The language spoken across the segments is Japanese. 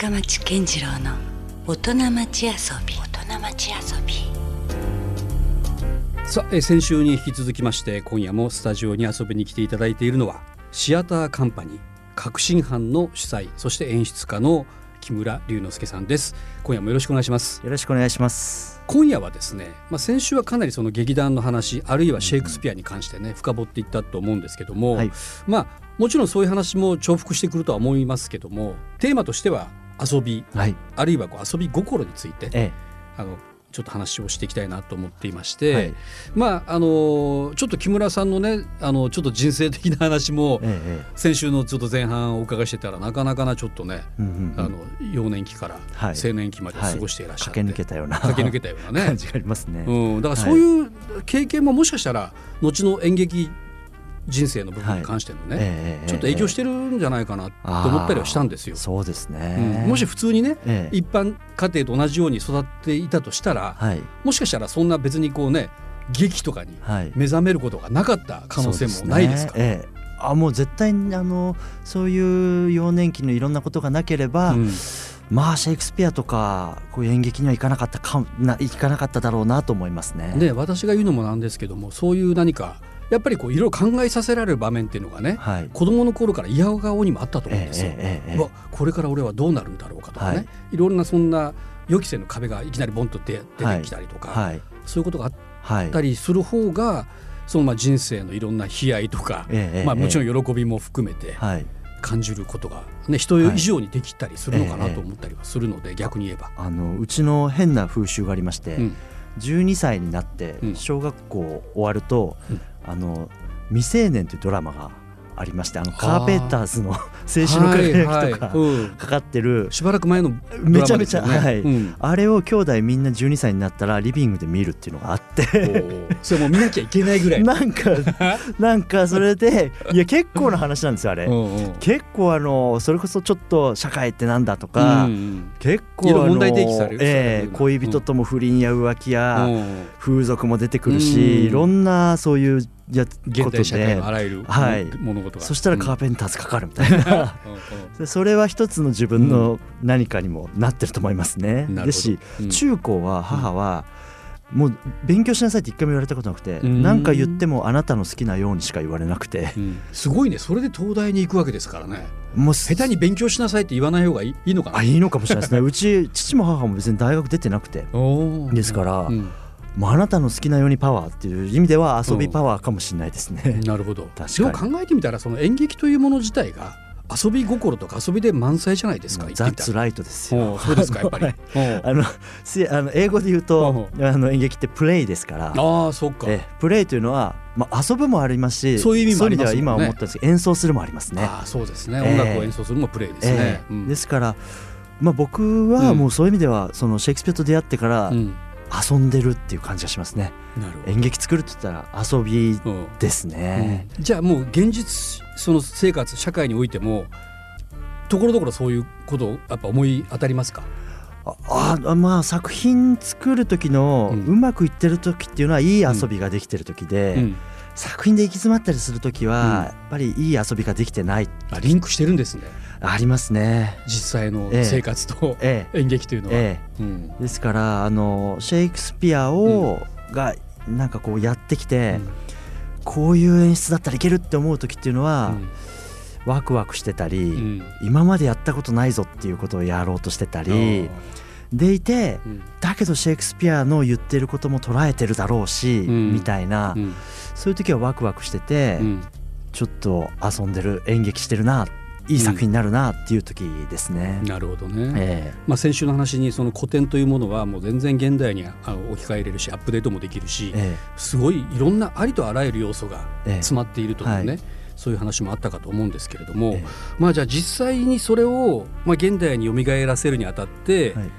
深町健次郎の大人町遊び。大人町遊び。さあ、えー先週に引き続きまして今夜もスタジオに遊びに来ていただいているのはシアターカンパニー革新班の主催そして演出家の木村龍之介さんです。今夜もよろしくお願いします。よろしくお願いします。今夜はですね、まあ、先週はかなりその劇団の話あるいはシェイクスピアに関してね深掘っていったと思うんですけども、はい。まあもちろんそういう話も重複してくるとは思いますけどもテーマとしては遊びはい。あるいはこう遊び心についてえあのちょっと話をしていきたいなと思っていまして、え。はい。まああのちょっと木村さんのねあのちょっと人生的な話もええ。え先週のちょっと前半お伺いしてたらなかなかなちょっとね、え。うんうんうん。あの幼年期からはい青年期まで過ごしていらっしゃって、駆け抜けたような。駆け抜けたようなね 感じがありますね。うん、だからそういう経験ももしかしたら後の演劇人生の部分に関してのね、ええ。ちょっと影響してるんじゃないかなと思ったりはしたんですよ。そうですうね。んもし普通にねええ。一般家庭と同じように育っていたとしたら、はい。もしかしたらそんな別にこうね劇とかにはい。目覚めることがなかった可能性もないですか？そうねええ。あもう絶対にあのそういう幼年期のいろんなことがなければ、うんまあシェイクスピアとかこういう演劇には行かなかったかないかなかっただろうなと思いますね。で私が言うのもなんですけどもそういう何かやっぱりこういろいろ考えさせられる場面っていうのがねはい。子供の頃から嫌顔にもあったと思うんですよ。えええこれから俺はどうなるんだろうかとかね、はいい、ろんなそんな予期せぬ壁がいきなりボンと出出てきたりとか、はい。そういうことがあっはい。たりする方がそのまあ人生のいろんな悲哀とか、まあ、もちろん喜びも含めてはい。感じることが、ね、人以上にできたりするのかなと思ったりはするので、逆に言えば。あのうちの変な風習がありまして、うん12歳になってうん小学校終わると、うんあの未成年というドラマがありましてあのはあ。カーペンターズの 青春の輝きとかかかってる、しばらく前のめちゃめちゃはい。うん。あれを兄弟みんな12歳になったらリビングで見るっていうのがあって。それもう見なきゃいけないぐらい。なんか なんかそれでいや結構な話なんですよあれ。結構あのそれこそちょっと社会ってなんだとか、結構問題提起されるえ恋人とも不倫や浮気や、うん。風俗も出てくるし、うん。いろんなそういうやこと現代社会でのあらゆるはい。物事が。そしたらカーペペンターズかかるみたいな、うん。それは一つの自分の何かにもなってると思いますね。ですしうん。中高は母は、もう勉強しなさいって一回も言われたことなくてうん。何か言ってもあなたの好きなようにしか言われなくて。うん。すごいね。それで東大に行くわけですからね。もう下手に勉強しなさいって言わない方がいいいいのかな。あいいのかもしれないですね。うち父も母も別に大学出てなくて。ですからうんもうあなたの好きなようにパワーっていう意味では遊びパワーかもしれないですね。なるほど。確かに。でも考えてみたらその演劇というもの自体が遊び心とか遊びで満載じゃないですかザッツライトですよ。そうですかやっぱり。あのすあの英語で言うとあの演劇ってプレイですから。ああそっか。えプレイというのは、まあ、遊ぶもありますしそういう意味もありますね。今思ったんですけど演奏するもありますね。ああそうですね。ええ。音楽を演奏するのもプレイですね。ですから、まあ、僕はもうそういう意味ではそのシェイクスピアと出会ってからうん遊んでるっていう感じがしますね。なるほど。演劇作るって言ったら遊びうんですね。うん。じゃあもう現実その生活社会においてもところどころそういうことをやっぱ思い当たりますか？ああまあ作品作る時のうん。うまくいってる時っていうのはいい遊びができてる時で、うん作品で行き詰まったりする時うん。はやっぱりいい遊びができてない。あリンクしてるんですね。ありますね。実際のええ。生活とええ。演劇というのは、えうん。え、ですからあのシェイクスピアを、がなんかこうやってきて、こういう演出だったらいけるって思う時っていうのは、ワクワクしてたり、うん。うん今までやったことないぞっていうことをやろうとしてたりでいてうん。だけどシェイクスピアの言ってることも捉えてるだろうし、うん。みたいな、うん。そういう時はワクワクしてて、うん。ちょっと遊んでる演劇してるないい作品になるなっていう時ですね。なるほどね、えまあ、先週の話にその古典というものはもう全然現代にあの置き換えれるしアップデートもできるしええ。すごいいろんなありとあらゆる要素がええ。詰まっているというね、はい。そういう話もあったかと思うんですけれども、ええ。まあじゃあ実際にそれを、まあ、現代に蘇らせるにあたって、はい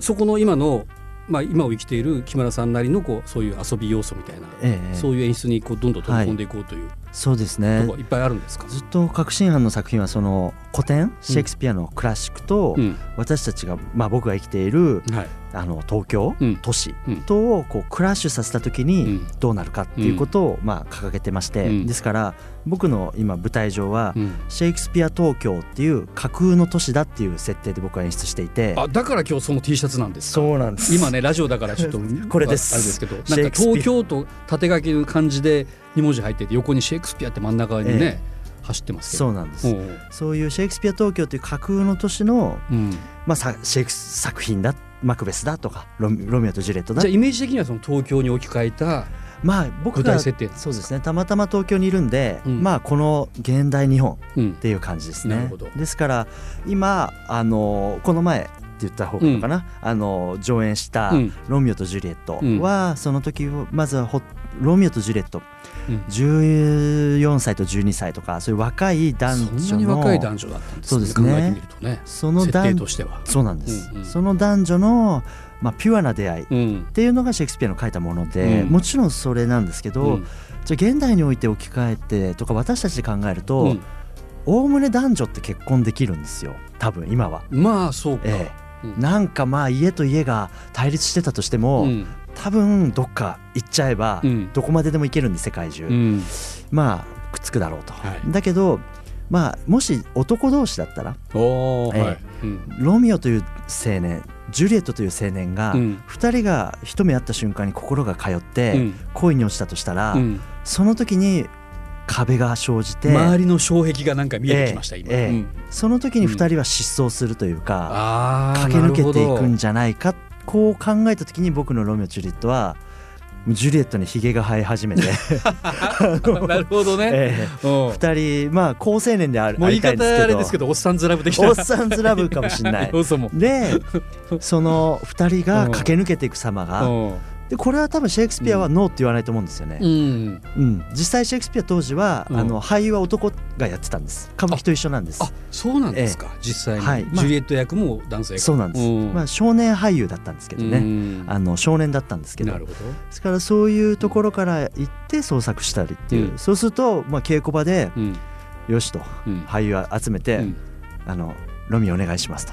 そこの今の、まあ、今を生きている木村さんなりのこうそういう遊び要素みたいな、ええ。そういう演出にこうどんどん取り込んでいこうというそうですとねいっぱいあるんですか、ずっと革新犯の作品はその古典シェイクスピアのクラシックと、うん。私たちが、まあ、僕が生きているはい。あの東京、うん。都市うんとこうクラッシュさせた時うにん。どうなるかっていうことをまあ掲げてまして、うん。ですから僕の今舞台上はうん。シェイクスピア東京っていう架空の都市だっていう設定で僕は演出していて。あだから今日その T シャツなんですか？そうなんです。今ねラジオだからちょっと これです。あれですけどなんか東京と縦書きの漢字で2文字入ってて横にシェイクスピアって真ん中にね、え走ってますそうなんです、そういうシェイクスピア東京という架空の都市の、うん、まあ、さシェイクス作品だマクベスだとかロミロミオとジュリエットだじゃあイメージ的にはその東京に置き換えたまあ僕舞が台設定。そうですね。たまたま東京にいるんで、うん。まあこの現代日本うん。っていう感じですね。なるほど。ですから今あのこの前って言った方がいいのかな、あの上演したうん「ロミオとジュリエット」は、その時まずはほロミオとジュリエット。うん。14歳と12歳とかそういう若い男女のそんなに若い男女だったんですね。そうですね。ね。その設定男としては。そうなんです、うんうん。その男女の、まあ、ピュアな出会いっうん。ていうのがシェイクスピアの書いたもので、うん。もちろんそれなんですけど、うん。じゃあ現代において置き換えてとか私たちで考えるうとん。おおむね男女って結婚できるんですよ。多分今は。まあそうか、えうん。え、なんかまあ家と家が対立してたとしても、うん多分どっか行っちゃえば、うん。どこまででも行けるんで世界中、うん。まあくっつくだろうと、はい。だけどまあもし男同士だったらええはい。うん。ロミオという青年ジュリエットという青年が、うん。2人が一目会った瞬間に心が通って、うん。恋に落ちたとしたら、うん。その時に壁が生じて、周りの障壁がなんか見えてきました、今、ええその時に2人は失踪するというか、あー駆け抜けていくんじゃないかこう考えた時に僕のロミオ・ジュリエットはジュリエットにひげが生え始めて、なるほどね、ええ。うん。2人まあ高青年であるもう言い方あれですすけどおっさんずラブ的な。おっさんずラブかもしれない。でその2人が駆け抜けていく様が、うんでこれは多分シェイクスピアはノーって言わないと思うんですよね。うん。うん、実際シェイクスピア当時は、うん。あの俳優は男がやってたんです。歌舞伎と一緒なんです。あそうなんですか、実際に、はい。まあジュリエット役も男性役そうなんです、うん。まあ、少年俳優だったんですけどね、うん。あの少年だったんですけど。なるほど。ですからそういうところから行って創作したりっていう、うん。そうすると、まあ、稽古場でうん。よしとうん。俳優集めて、うん。あのロミオお願いしますと、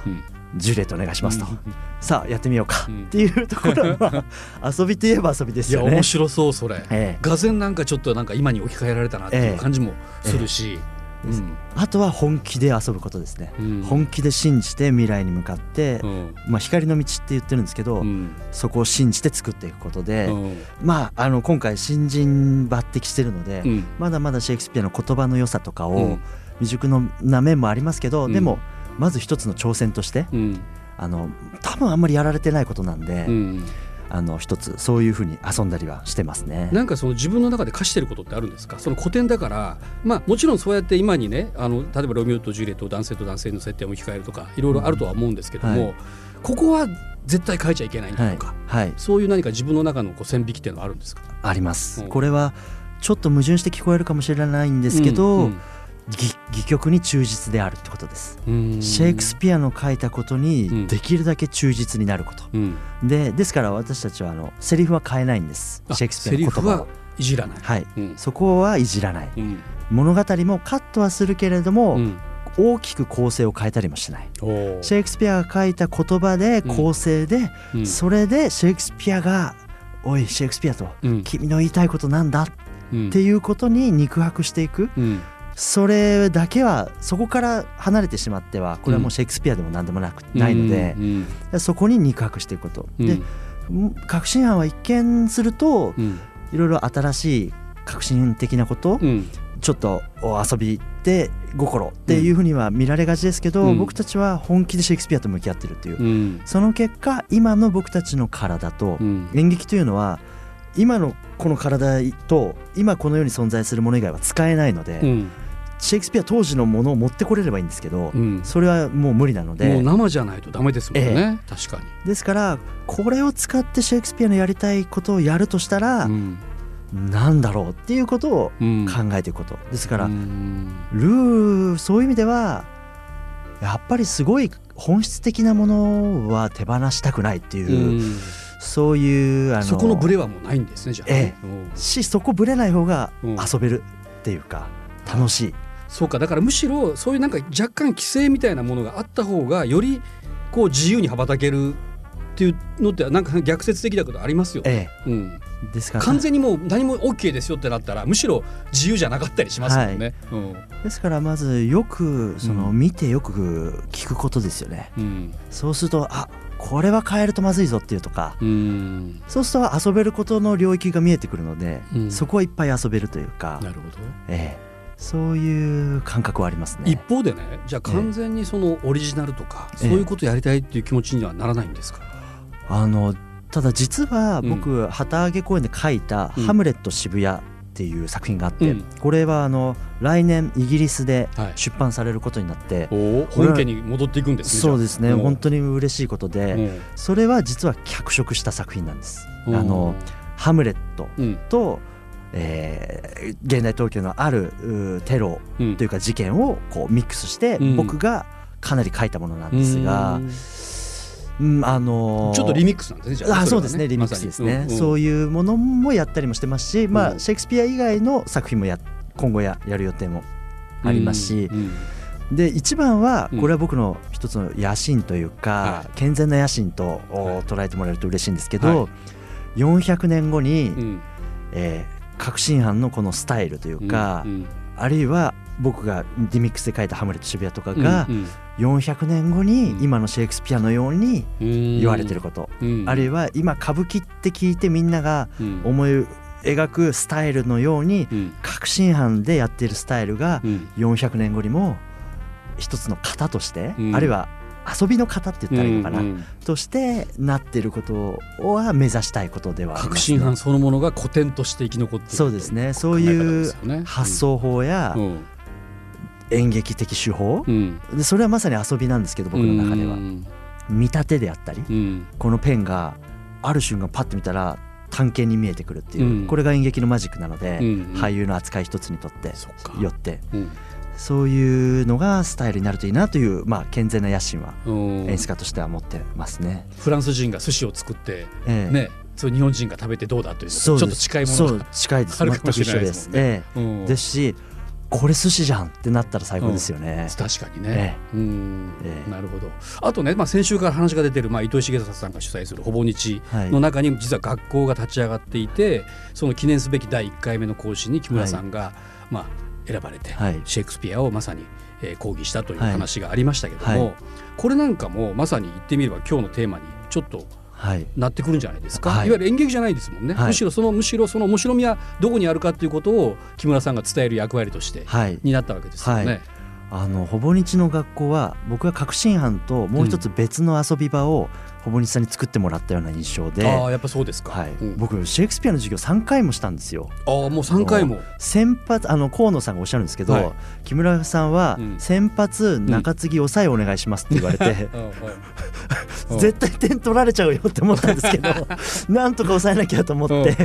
うんジュリエットお願いしますと、うん。さあやってみようか、うん。っていうところは、まあ、遊びといえば遊びですよね。いや面。白そうそれ、ええ。がぜんなんかちょっとなんか今に置き換えられたなっていう感じもするし、ええ。あとは本気で遊ぶことですね、うん。本気で信じて未来に向かって、うん。まあ、光の道って言ってるんですけど、うん。そこを信じて作っていくことで、うん。まああの今回新人抜擢してるので、うん。まだまだシェイクスピアの言葉の良さとかをうん。未熟のな面もありますけど、うん。でもまず一つの挑戦としてうん。あの多分あんまりやられてないことなんで、うんあの一つそういうふうに遊んだりはしてますね。なんかその自分の中で課してることってあるんですか？その古典だからまあもちろんそうやって今にねあの例えばロミオとジュリエットを男性と男性の設定を置き換えるとかいろいろあるとは思うんですけども、うんはい。ここは絶対変えちゃいけないんだはい。とか、、はい、そういう何か自分の中のこう線引きっていうのはあるんですか？あります、うん。これはちょっと矛盾して聞こえるかもしれないんですけど、うん戯戯曲に忠実であるってことです。うん。シェイクスピアの書いたことうん。にできるだけ忠実になること、うん。でですから私たちはあのセリフは変えないんです。あシェイクスピアの言葉はを。いじらない。はい。うん。そこはいじらない。うん。物語もカットはするけれども、うん。大きく構成を変えたりもしない。シェイクスピアが書いた言葉で構成で、うん。それでシェイクスピアが「おいシェイクスピア」とうん「君の言いたいことなんだ」うん。っていうことに肉薄していく。うんそれだけはそこから離れてしまってはこれはもうシェイクスピアでも何でもなくないのでう、んそこに肉薄していくこと、うん。で革新犯は一見するとうん。いろいろ新しい革新的なこと、うん。ちょっとお遊びで心っていうふうには見られがちですけど、うん。僕たちは本気でシェイクスピアと向き合ってるっていう、うん。その結果今の僕たちの体と、うん。演劇というのは今のこの体と今この世に存在するもの以外は使えないので、うんシェイクスピア当時のものを持ってこれればいいんですけど、うん。それはもう無理なのもうで生じゃないとダメですもんね。確かに。ですからこれを使ってシェイクスピアのやりたいことをやるとしたら、うん。なんだろうっていうことをうん。考えていくこと。ですから、うん。ルーそういう意味ではやっぱりすごい本質的なものは手放したくないっていう、うん。そういうあのそこのブレはもうないんですねじゃあえうん。しそこぶれない方がうん。遊べるっていうか、楽しいそうか。だからむしろそういうなんか若干規制みたいなものがあった方がよりこう自由に羽ばたけるっていうのってなんか逆説的なことありますよね。えうん、え、ですから。完全にもう何も OK ですよってなったらむしろ自由じゃなかったりしますもんね。ですからまずよくそのうん。見てよく聞くことですよね。うん。うんそうするとあこれは変えるとまずいぞっていうとかうん。そうすると遊べることの領域が見えてくるので、うん。そこはいっぱい遊べるというか、なるほど。ええ、そういう感覚はありますね。一方でねじゃあ完全にそのオリジナルとか、そういうことやりたいっていう気持ちにはならないんですか、あのただ実はうん。僕、旗揚げ公演で書いた「うん。ハムレット渋谷」っていう作品があって、うん。これはあの来年イギリスではい。出版されることになって、おお本家に戻っていくんですね。そうですね。本当に嬉しいことで、うん。それは実は脚色した作品なんです。あうん。のハムレットうん。と、えー現代東京のあるうテロうん。というか事件をこうミックスして、うん。僕がかなり書いたものなんですが、うん。あのーちょっとリミックスなんですねああれはそうですねリミックスですね、まさに。そういうものもやったりもしてますし、まうん。あ、シェイクスピア以外の作品もや今後ややる予定もありますし、うんうん。で一番はうん。これは僕の一つの野心というか、はい。健全な野心と捉えてもらえると嬉しいんですけど、はい。400年後に、うん。えー革新犯のこのスタイルというか、うんあるいは僕がリミックスで書いた「ハムレット渋谷」とかがうん400年後にうん。今のシェイクスピアのようにうん。言われてること、うん。あるいは今歌舞伎って聞いてみんながうん。思い描くスタイルのようにうん。革新犯でやっているスタイルがうん。400年後にも一つの型として、うん。あるいは遊びの型って言ったらいいのかな、うんうんとしてなっていることは目指したいことではね、革新犯そのものが古典として生き残っているそうですね。そういう発想法やうん。演劇的手法。うん。でそれはまさに遊びなんですけど僕の中では。うん。見立てであったりうん。このペンがある瞬間パッと見たら探検に見えてくるっていう、うん。これが演劇のマジックなので、うん俳優の扱い一つにとってよって。うんそういうのがスタイルになるといいなという、まあ、健全な野心はうん演出家としては持ってますね。フランス人が寿司を作ってええ。ねそう日本人が食べてどうだというちょっと近いものが近いです。あるかもしれない全く一緒です。ねええ。うん。ですしこれ寿司じゃんってなったら最高ですよね。確かにね、うん。ええ。なるほど。あとね、まあ、先週から話が出てる、まあ、糸井重里さんが主催するほぼ日はい。の中に実は学校が立ち上がっていてその記念すべき第1回目の講師に木村さんが、まあ、選ばれて、はい。シェイクスピアをまさに、えー講義したというはい。話がありましたけども、はい。これなんかもまさに言ってみれば今日のテーマにちょっとはい。なってくるんじゃないですか、はい。い、わゆる演劇じゃないですもんね、はい。むしろそのむしろその面白みはどこにあるかということを木村さんが伝える役割としてはい。になったわけですよね。はい。あのほぼ日の学校は僕は革新犯ともう一つ別の遊び場をほぼ日さんに作ってもらったような印象で、ああやっぱそうですか。はい。うん。僕シェイクスピアの授業3回もしたんですよ。ああもう3回も。先発あの河野さんがおっしゃるんですけど、はい。木村さんはうん。先発中継ぎ抑えお願いしますって言われて、うん。絶対点取られちゃうよって思ったんですけど なんとか抑えなきゃと思って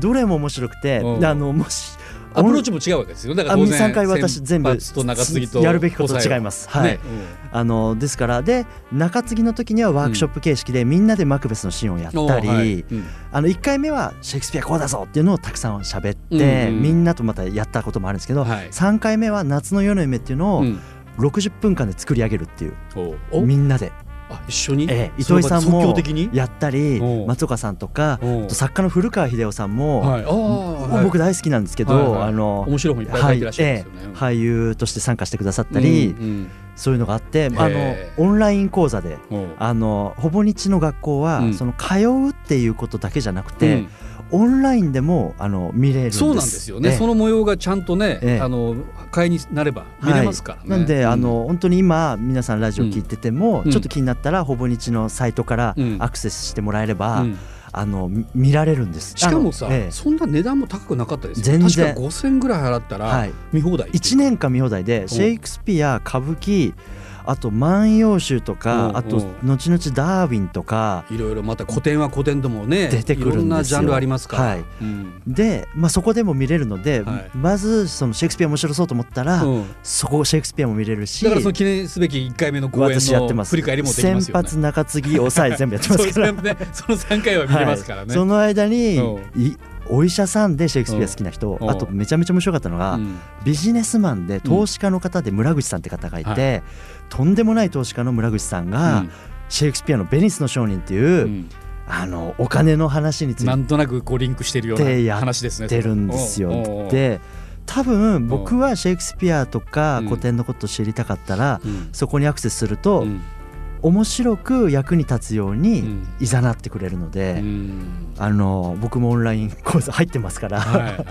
どれも面白くてうん。あのもしアプローチも違うわけですよ。だからあ当然3回私全部やるべきこと違います。はい、ねあのですからで中継ぎの時にはワークショップ形式でみんなでマクベスのシーンをやうんったり、うん。あの1回目はシェイクスピアこうだぞっていうのをたくさん喋って、うんうん。みんなとまたやったこともあるんですけど、はい。3回目は夏の夜の夢っていうのをうん。60分間で作り上げるっていう、みんなで、あ一緒に、ええ糸井さんもやったり松岡さんとか作家の古川秀夫さんも、はい、僕大好きなんですけど、はいはい。あの面白い本いっぱい書いて俳優として参加してくださったり、うんそういうのがあってあのオンライン講座であのほぼ日の学校は、うん。その通うっていうことだけじゃなくて、うんオンラインでもあの見れるんです。そうなんですよね、ええ。その模様がちゃんとね、ええ。あの会になれば見れますからね。はい。なんで、うあの本当に今皆さんラジオ聞いてても、うん。ちょっと気になったらほぼ日のサイトからうん。アクセスしてもらえれば、うん。あのみ見られるんです。しかもさ、そんな値段も高くなかったですよ。全然。確か5000ぐらい払ったらはい。見放題。1年間見放題でシェイクスピア歌舞伎あと「万葉集」とか、うんあとうん後々ダーウィンとかいろいろまた古典は古典でもね出てくるんなジャンルありますから。はい。うん。で、まあ、そこでも見れるので、はい。まずそのシェイクスピア面白そうと思ったら、うん。そこシェイクスピアも見れるしだからその記念すべき1回目の公演の振り返りもできますよね。先発中継ぎ抑え全部やってますから。そね。その3回は見れますからね。はい。その間に、ういお医者さんでシェイクスピア好きな人、うん。あとめちゃめちゃ面白かったのが、うん。ビジネスマンで投資家の方で村口さんって方がいて、とんでもない投資家の村口さんが、シェイクスピアの「ベニスの商人」っていう、うん。あのお金の話につないんとなくこうリンクしてるような話ですね。てるんですよ。で多分僕はシェイクスピアとかうん古典のことを知りたかったら、うん。そこにアクセスすると、うん面白く役に立つよううにん。いざなってくれるので、うん。あの僕もオンライン 講座入ってますから、はいはい。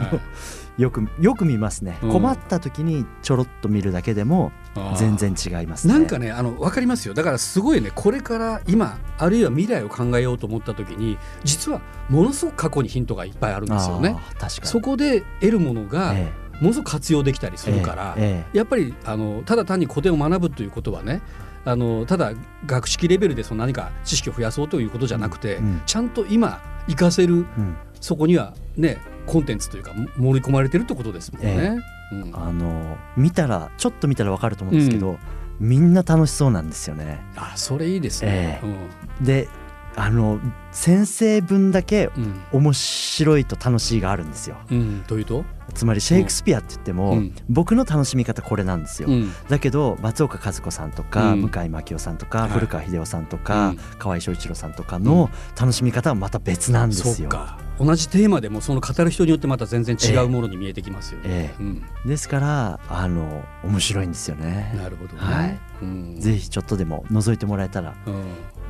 よくよく見ますね、うん。困った時にちょろっと見るだけでも全然違いますね。なんかねあの分かりますよ。だからすごいね。これから今あるいは未来を考えようと思った時に実はものすごく過去にヒントがいっぱいあるんですよね。あー確かに。そこで得るものがえものすごく活用できたりすえるから、えやっぱりあのただ単に古典を学ぶということはねあのただ学識レベルでその何か知識を増やそうということじゃなくて、うん。ちゃんと今活かせるえうん。そこにはねコンテンツというかも盛り込まれてるってことですもんね。うん。あの見たらちょっと見たらわかると思うんですけど、みんな楽しそうなんですよね。あそれいいですね。えであの先生分だけ面白いと楽しいがあるんですよ。うん、というと、つまりシェイクスピアって言っても、うん。僕の楽しみ方これなんですよ、うん。だけど松岡和子さんとか、うん。向井真紀夫さんとか、はい。古川秀夫さんとか、うん。河合翔一郎さんとかの楽しみ方はまた別なんですよ。同じテーマでもその語る人によってまた全然違うものに見えてきますよね。ええ。うん、ですからあの面白いんですよね。なるほどね。はい。うん、ぜひちょっとでも覗いてもらえたら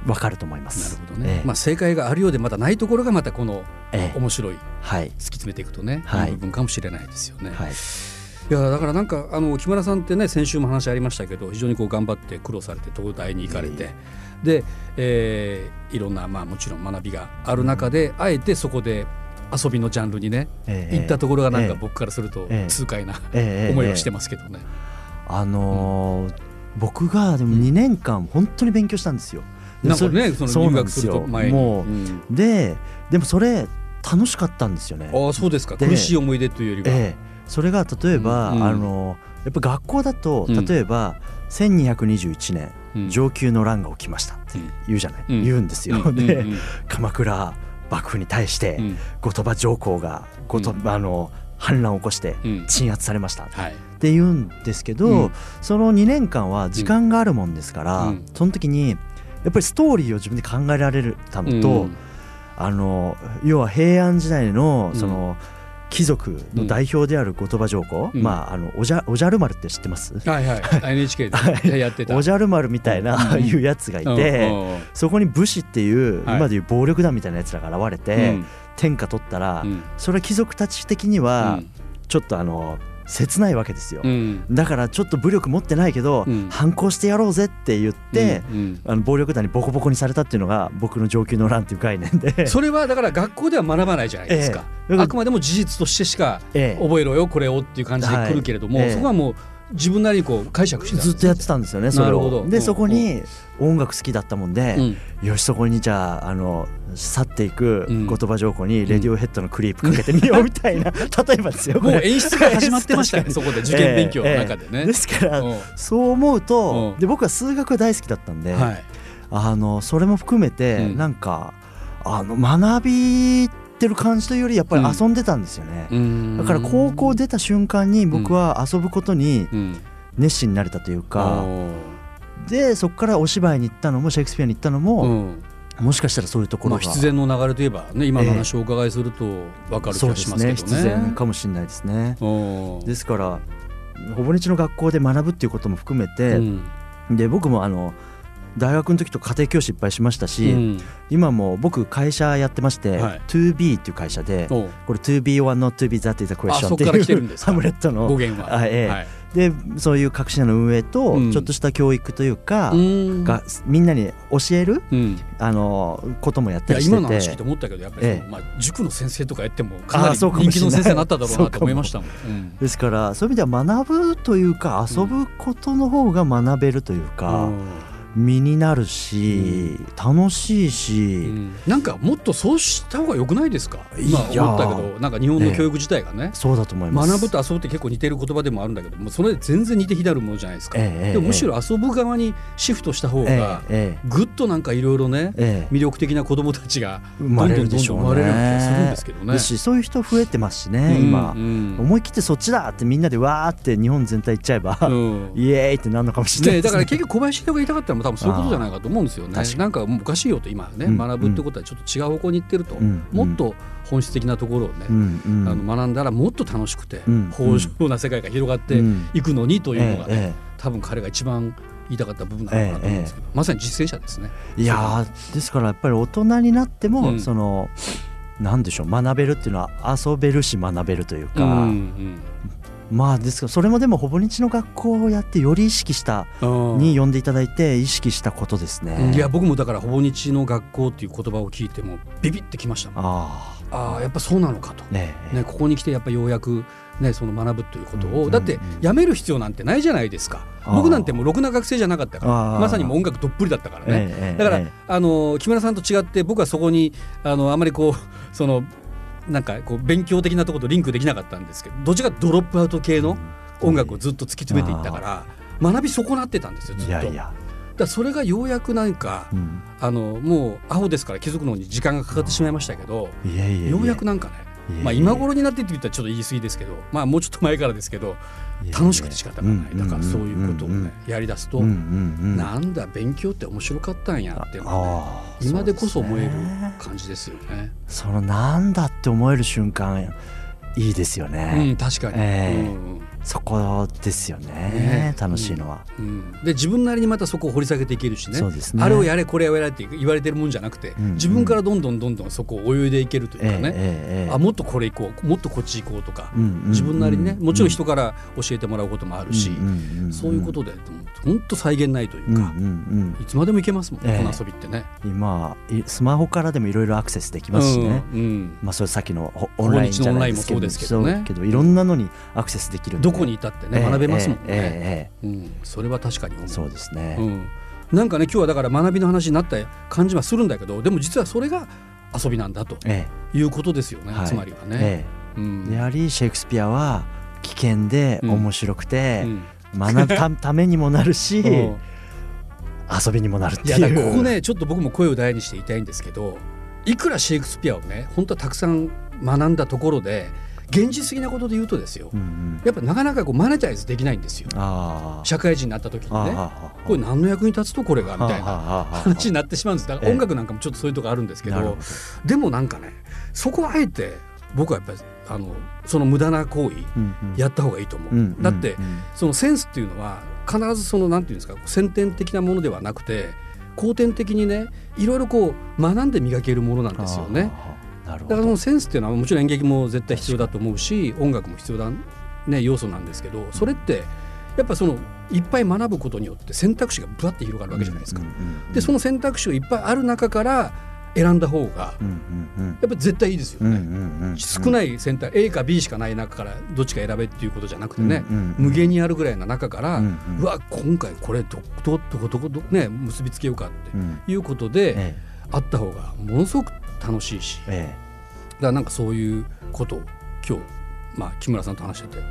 うんわかると思いまなす。るほどね、ええ。まあ正解があるようでまだないところがまたこのええ。面白い。突きはい詰めていくとね、はい。部分かもしれないですよね。はい。いやだからなんかあの木村さんってね先週も話ありましたけど非常にこう頑張って苦労されて東大に行かれて、で、えーいろんなまあもちろん学びがある中で、あえてそこで遊びのジャンルにね、ええ。行ったところがなんかええ。僕からするとええ。痛快な、ええ。思いをしてまますけどね。あのー僕がでも2年間本当に勉強したんですよ。でなんかねそその入学すると前に。もううん。ででもそれ楽しかったんですよね。ああそうですか。で苦しい思い出というよりは。ええ、それが例えば、うんうん。あのやっぱ学校だとうん。例えば、1221年うん。承久の乱が起きましたって言うじゃない、うん。言うんですよ。うんで、鎌倉幕府に対してうん。後鳥羽上皇が後鳥うん。あの反乱を起こしてうん。鎮圧されました。っはい。て言うんですけど、うん。その2年間は時間があるもんですから、うん。その時にやっぱりストーリーを自分で考えられるたのと、うん。あの要は平安時代のうん。その貴族の代表である後鳥羽上皇、うん。まああのおじゃおじゃる丸って知ってます、はいはい。NHK はい。でやってた。おじゃる丸みたいな、うん。いうやつがいて、うん。そこに武士っていう、はい。今でいう暴力団みたいなやつらが現れて、天下取ったら、うん。それは貴族たち的にはちょっとあの切ないわけですよ。うん。だからちょっと武力持ってないけど、うん。反抗してやろうぜって言って、うん。あの暴力団にボコボコにされたっていうのが僕の上級の乱っていう概念で。それはだから学校では学ばないじゃないですか、ええ。あくまでも事実としてしかええ覚えろよこれをっていう感じで来るけれども、はい。ええ。そこはもう自分なりにこう解釈してずっとやってたんですよねそれなるほど。を。でうん。そこに音楽好きだったもんで、うん。よしそこにじゃああの去っていくうん。後鳥羽上皇にレディオヘッドのクリープかけてみようみたいな、例えばですよ。もう演出が始まってましたね そこで。受験勉強の中でね。ですから、うん。そう思うと、うん。で僕は数学が大好きだったんで、はい。あのそれも含めて、うん。なんかあの学びてる感じというよりやっぱり遊んでたんですよね、うん。だから高校出た瞬間に僕は遊ぶことにうん。熱心になれたというか、でそこからお芝居に行ったのもシェイクスピアに行ったのも、うん。もしかしたらそういうとこまあ、ろが、必然の流れといえばね今の話をお伺いすると分かる気そうですがしますけどね。ね。必然かもしれないですね。ですからほぼ日の学校で学ぶっていうことも含めて、うん。で僕もあの大学の時と家庭教師いっぱいしましたし、うん。今も僕会社やってまして、はい。2B っていう会社でこれ 2B or not to be that is a あ question そっていうハム レットの語源は。でそういう各社の運営とうん。ちょっとした教育というか、うん。がみんなに教えるうん。あのこともやったりして今の話聞いてて思ったけどやっぱりええ。まあ、塾の先生とかやってもかなり人気の先生になっただろうなと思いましたもん。うん。ですからそういう意味では学ぶというか遊ぶことの方が学べるというか、身になるし、楽しいし、うん。なんかもっとそうした方が良くないですか？今思ったけどなんか日本の教育自体がね、そうだと思います。学ぶと遊ぶって結構似てる言葉でもあるんだけどもうそれ全然似て非なるものじゃないですか、えでもむしろ遊ぶ側にシフトした方えがええ。ぐっとなんかいろいろね魅力的な子供たちが生まれどんどんどんるでしょうね。どん生まれる気がするんですけどね。そういう人増えてますしね、今、うんうん。思い切ってそっちだってみんなでわーって日本全体行っちゃえば、うん。イエーイってなるのかもしれないね、だから結局小林秀夫が言いたかったのも多分そういうことじゃないかと思うんですよね。なんかおかしいよと今ね、うん学ぶってことはちょっと違う方向に行ってると、うんもっと本質的なところをね、うんうん。あの学んだらもっと楽しくて、うん豊穣な世界が広がっていくのにというのがね、え多分彼が一番言いたかった部分なのかなと思うんですけど、まさに実践者ですね。えいやーですからやっぱり大人になっても、うん。そのなんでしょう学べるっていうのは遊べるし学べるというか、うんまあですからそれもでもほぼ日の学校をやってより意識したうん。に呼んでいただいて意識したことですね。いや僕もだからほぼ日の学校っていう言葉を聞いてもビビってきましたもん。あああやっぱそうなのかと、あねえ。ね、ここに来てやっぱようやく、ね、その学ぶということを、うんだってやめる必要なんてないじゃないですか。僕なんてもうろくな学生じゃなかったから。まさにもう音楽どっぷりだったからね、だから、ええ。あの木村さんと違って僕はそこにあのあまりこうそのなんかこう勉強的なところとリンクできなかったんですけどどっちかドロップアウト系の音楽をずっと突き詰めていったから学び損なってたんですよずっと。いやいや、だそれがようやくなんかうん、あのもうアホですから気づくのに時間がかかってしまいましたけどようやくなんかねまあ今頃になってって言ったらちょっと言い過ぎですけどまあもうちょっと前からですけど楽しくて仕方がない。だからそういうことをねやりだすとなんだ勉強って面白かったんやっていうのがね今でこそ思える感じですよね。そのなんだって思える瞬間いいですようね、ん確かに、ええ。うんそこですよね。ね。楽しいのは、うん、で自分なりにまたそこを掘り下げていけるしね。ね。あれをやれこれをやれって言われてるもんじゃなくて、うん。うん自分からどんどんどんどんそこを泳いでいけるというかね、ええええあもっとこれ行こうもっとこっち行こうとか、うんうんうん。自分なりにねもちろん人から教えてもらうこともあるし、うんうんんそういうことで本当再現ないというか、うんうんうん。いつまでも行けますもん、ええ。この遊びってね。今いスマホからでもいろいろアクセスできますしね、うんうん。まあそれさっきのほオンラインじゃないですけど。もそうですけどね。いろんなのにアクセスできるこにいたってね、ええ学べますもんね、うん、それは確かに思う。えそうですね、うん、なんかね今日はだから学びの話になった感じはするんだけどでも実はそれが遊びなんだとえいうことですよね、はい。つまりはね。えうん。やはりシェイクスピアは危険でうん。面白くて、うん。学ぶた ためにもなるし、うん。遊びにもなるっていいうここねちょっと僕も声を大にして言いたいんですけどいくらシェイクスピアをね本当はたくさん学んだところで現実的なことで言うとですよ。うんうん。やっぱなかなかこうマネタイズできないんですよ。社会人になった時にね。これ何の役に立つとこれがみたいなな話になってしまうんです。だからええ。音楽なんかもちょっとそういうとこあるんですけどなるほど。でもなんかねそこはあえて僕はやっぱりあのその無駄な行為うんうん。やった方がいいと思う、うんだってうん。そのセンスっていうのは必ずそのなんていうんですか先天的なものではなくて後天的にねいろいろこう学んで磨けるものなんですよね。だからそのセンスっていうのはもちろん演劇も絶対必要だと思うし音楽も必要だ、ね、要素なんですけどそれってやっぱそのいっぱい学ぶことによって選択肢がぶわって広がるわけじゃないですか。でその選択肢がいっぱいある中から選んだ方がやっぱり絶対いいですよね。少ない選択 A か B しかない中からどっちか選べっていうことじゃなくてね、無限にあるぐらいの中から、うわ今回これどどどこどこどこね結びつけようかってうん。いうことで、え。あった方がものすごく楽しいし。だかええらなんかそういうことを今日、まあ、木村さんと話してて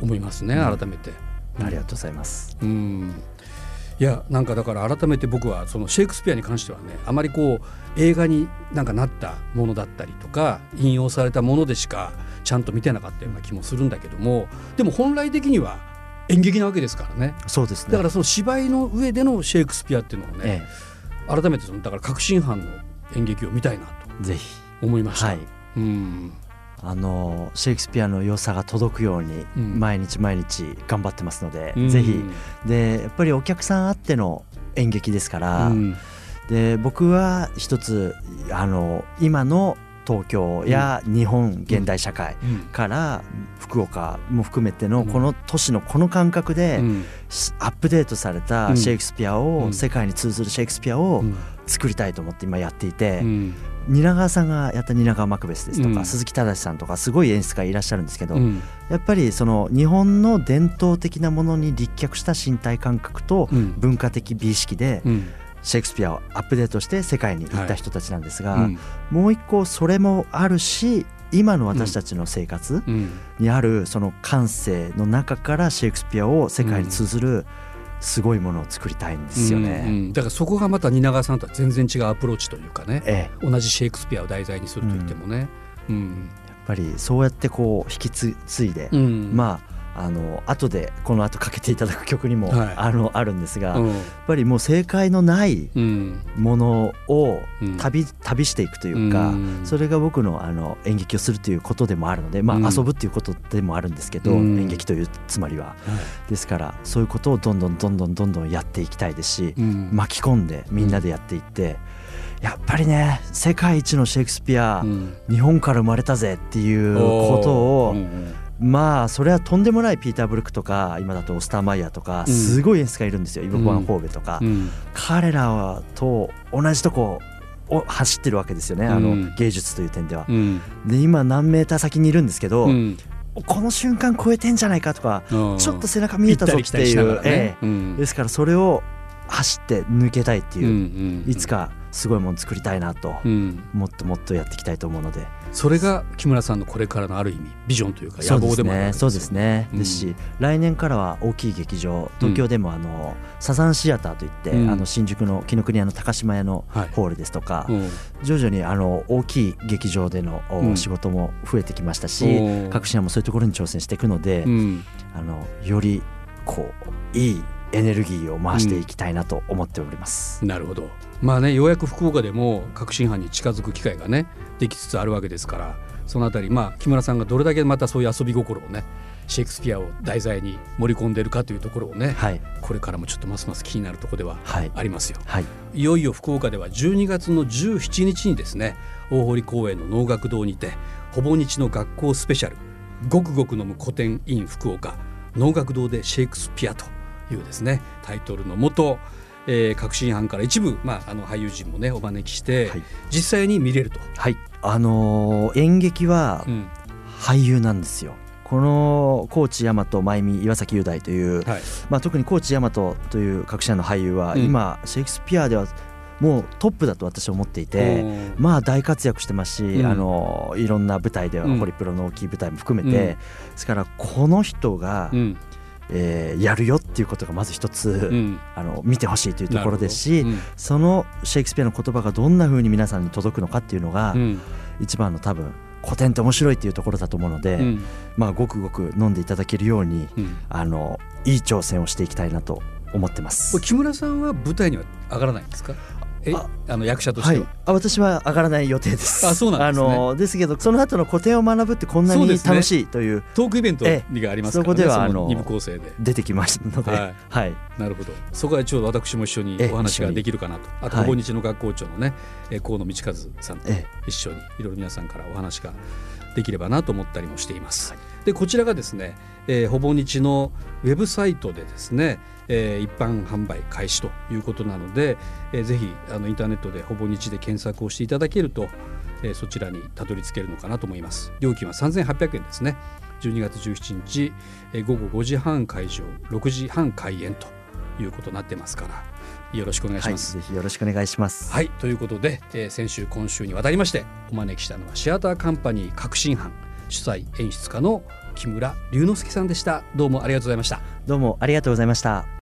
思いますねうん。改めて。えありがとうございます。うん。いやなんかだから改めて僕はそのシェイクスピアに関してはねあまりこう映画になんかなったものだったりとか引用されたものでしかちゃんと見てなかったような気もするんだけどもでも本来的には演劇なわけですからね。そうですね。だからその芝居の上でのシェイクスピアっていうのをね、え改めてそのだから革新犯の演劇を見たいなぜひ思いました。はい。うん。あのシェイクスピアの良さが届くようにうん。毎日毎日頑張ってますので、うん。ぜひ。でやっぱりお客さんあっての演劇ですから、うん。で僕は一つあの今の東京や日本現代社会うん。から福岡も含めてのうん。この都市のこの感覚でうん。アップデートされたシェイクスピアうん。を世界に通ずるシェイクスピアを作りたいと思って今やっていてうん。蜷川さんがやった蜷川マクベスですとうん。か鈴木忠さんとかすごい演出家いらっしゃるんですけどうん。やっぱりその日本の伝統的なものに立脚した身体感覚とうん。文化的美意識でうん。シェイクスピアをアップデートして世界に行った人たちなんですが、うん。もう一個それもあるし今の私たちの生活うん。にあるその感性の中からシェイクスピアを世界に通ずるすごいものを作りたいんですようんうね。ん。だからそこがまた蜷川さんとは全然違うアプローチというかね。ええ、同じシェイクスピアを題材にすると言ってもね。うん。やっぱりそうやってこう引き継いで、うん。まああの後でこの後かけていただく曲にも、はい。あのあるんですが、やっうんぱりもう正解のないうん。ものをうん。旅,、旅していくというか、うん。それが僕のあの演劇をするということでもあるので、まあ、うん。遊ぶっていうことでもあるんですけど、うん。演劇というつまりは。ですからそういうことをどんどんどんどんどんどんやっていきたいですし、うん。巻き込んでみんなでやっていって、やっぱりね世界一のシェイクスピア、うん。日本から生まれたぜっていうことを、うんうんまあそれはとんでもないピーター・ブルックとか今だとオスターマイヤーとかうん。すごい演出家いるんですよ、イブ・ボアン・うんホーベとか、うん。彼らと同じとこを走ってるわけですよね、あうん。の芸術という点では。うん。で今何メーター先にいるんですけど、うん。この瞬間超えてんじゃないかとか、うん。ちょっと背中見えたぞっていう、ええ。うん。ですからそれを走って抜けたいっていう、うんうん。いつかすごいもの作りたいなと、うん。もっともっとやっていきたいと思うので。それが木村さんのこれからのある意味ビジョンというか野望でもあるわけですよね。そうですね、うん。ですし来年からは大きい劇場東京でもあの、サザンシアターといって、うん。あの新宿の紀ノ国屋の高島屋のはい。ホールですとか、うん。徐々にあの大きい劇場での仕事も増えてきましたし、各社もそういうところに挑戦していくので、うん。あのよりこういいエネルギーを回していきたいなと思っております。なるほど。まあねようやく福岡でも革新犯に近づく機会がねできつつあるわけですからそのあたりまあ木村さんがどれだけまたそういう遊び心をねシェイクスピアを題材に盛り込んでるかというところをね、はい。これからもちょっとますます気になるところでははい。ありますよ。はい。いよいよ福岡では12月の17日にですね大堀公園の能楽堂にてほぼ日の学校スペシャル「ごくごく飲む古典 in 福岡能楽堂でシェイクスピア」というですねタイトルのもと、えー、革新班から一部、まあ、あの俳優陣もねお招きして、はい。実際に見れると。はい。あのー演劇はうん。俳優なんですよ。この高知大和真由美岩崎雄大という、はい。まあ、特に高知大和という各社の俳優は、うん。今シェイクスピアではもうトップだと私は思っていて。まあ大活躍してますし、うん。あのいろんな舞台では、うん。ホリプロの大きい舞台も含めて、うん。ですからこの人が、うんえーやるよっていうことがまず一つ、うん。あの見てほしいというところですし、なるほそのシェイクスピアの言葉がどんな風に皆さんに届くのかっていうのが、どうん。一番の多分古典って面白いっていうところだと思うので、うん。まあごくごく飲んでいただけるようにうん。あのいい挑戦をしていきたいなと思ってます。木村さんは舞台には上がらないんですか？えああの役者としは。い。ては、、あ私は上がらない予定です。あそうなんですね。あのですけどその後の古典を学ぶってこんなに楽しいという。トークイベントえがありますからね、そこではそのあの二部構成で。出てきましたので、ははい。い、なるほど。そこはちょうど私も一緒にえお話ができるかなと。あと、はい。ほぼ日の学校長のね、えー河野道和さんとえ一緒にいろいろ皆さんからお話ができればなと思ったりもしています。で、こちらがですね、えーほぼ日のウェブサイトでですね、えー一般販売開始ということなので、えーぜひあのインターネットでほぼ日で検索をしていただけると、えーそちらにたどり着けるのかなと思います。料金は3800円ですね。12月17日、えー午後5時半会場、6時半開演ということになってますから、よろしくお願いしはい、ます。ぜひよろしくお願いします。はい、ということで、えー先週今週にわたりましてお招きしたのはシアターカンパニー革新班主催演出家の木村龍之介さんでしたどうもありがとうございましたどうもありがとうございました。